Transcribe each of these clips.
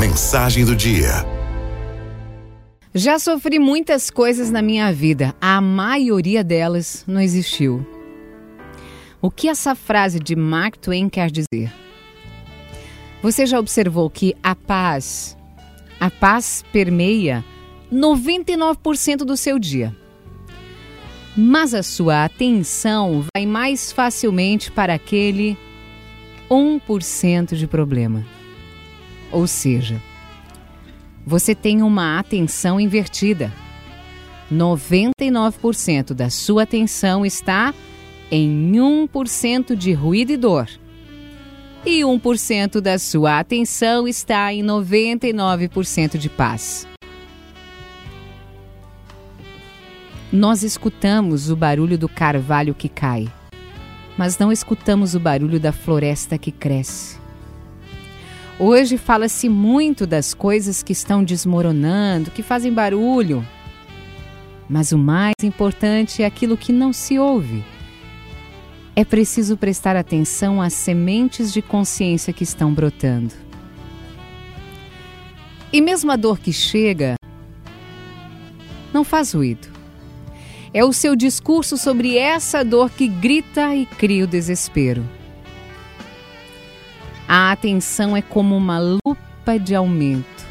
Mensagem do dia. Já sofri muitas coisas na minha vida, a maioria delas não existiu. O que essa frase de Mark Twain quer dizer? Você já observou que a paz, a paz permeia 99% do seu dia. Mas a sua atenção vai mais facilmente para aquele 1% de problema. Ou seja, você tem uma atenção invertida. 99% da sua atenção está em 1% de ruído e dor. E 1% da sua atenção está em 99% de paz. Nós escutamos o barulho do carvalho que cai, mas não escutamos o barulho da floresta que cresce. Hoje fala-se muito das coisas que estão desmoronando, que fazem barulho. Mas o mais importante é aquilo que não se ouve. É preciso prestar atenção às sementes de consciência que estão brotando. E mesmo a dor que chega, não faz ruído. É o seu discurso sobre essa dor que grita e cria o desespero. A atenção é como uma lupa de aumento.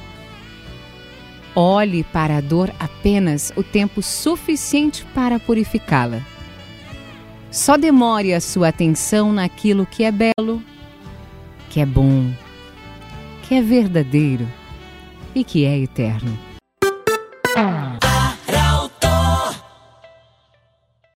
Olhe para a dor apenas o tempo suficiente para purificá-la. Só demore a sua atenção naquilo que é belo, que é bom, que é verdadeiro e que é eterno.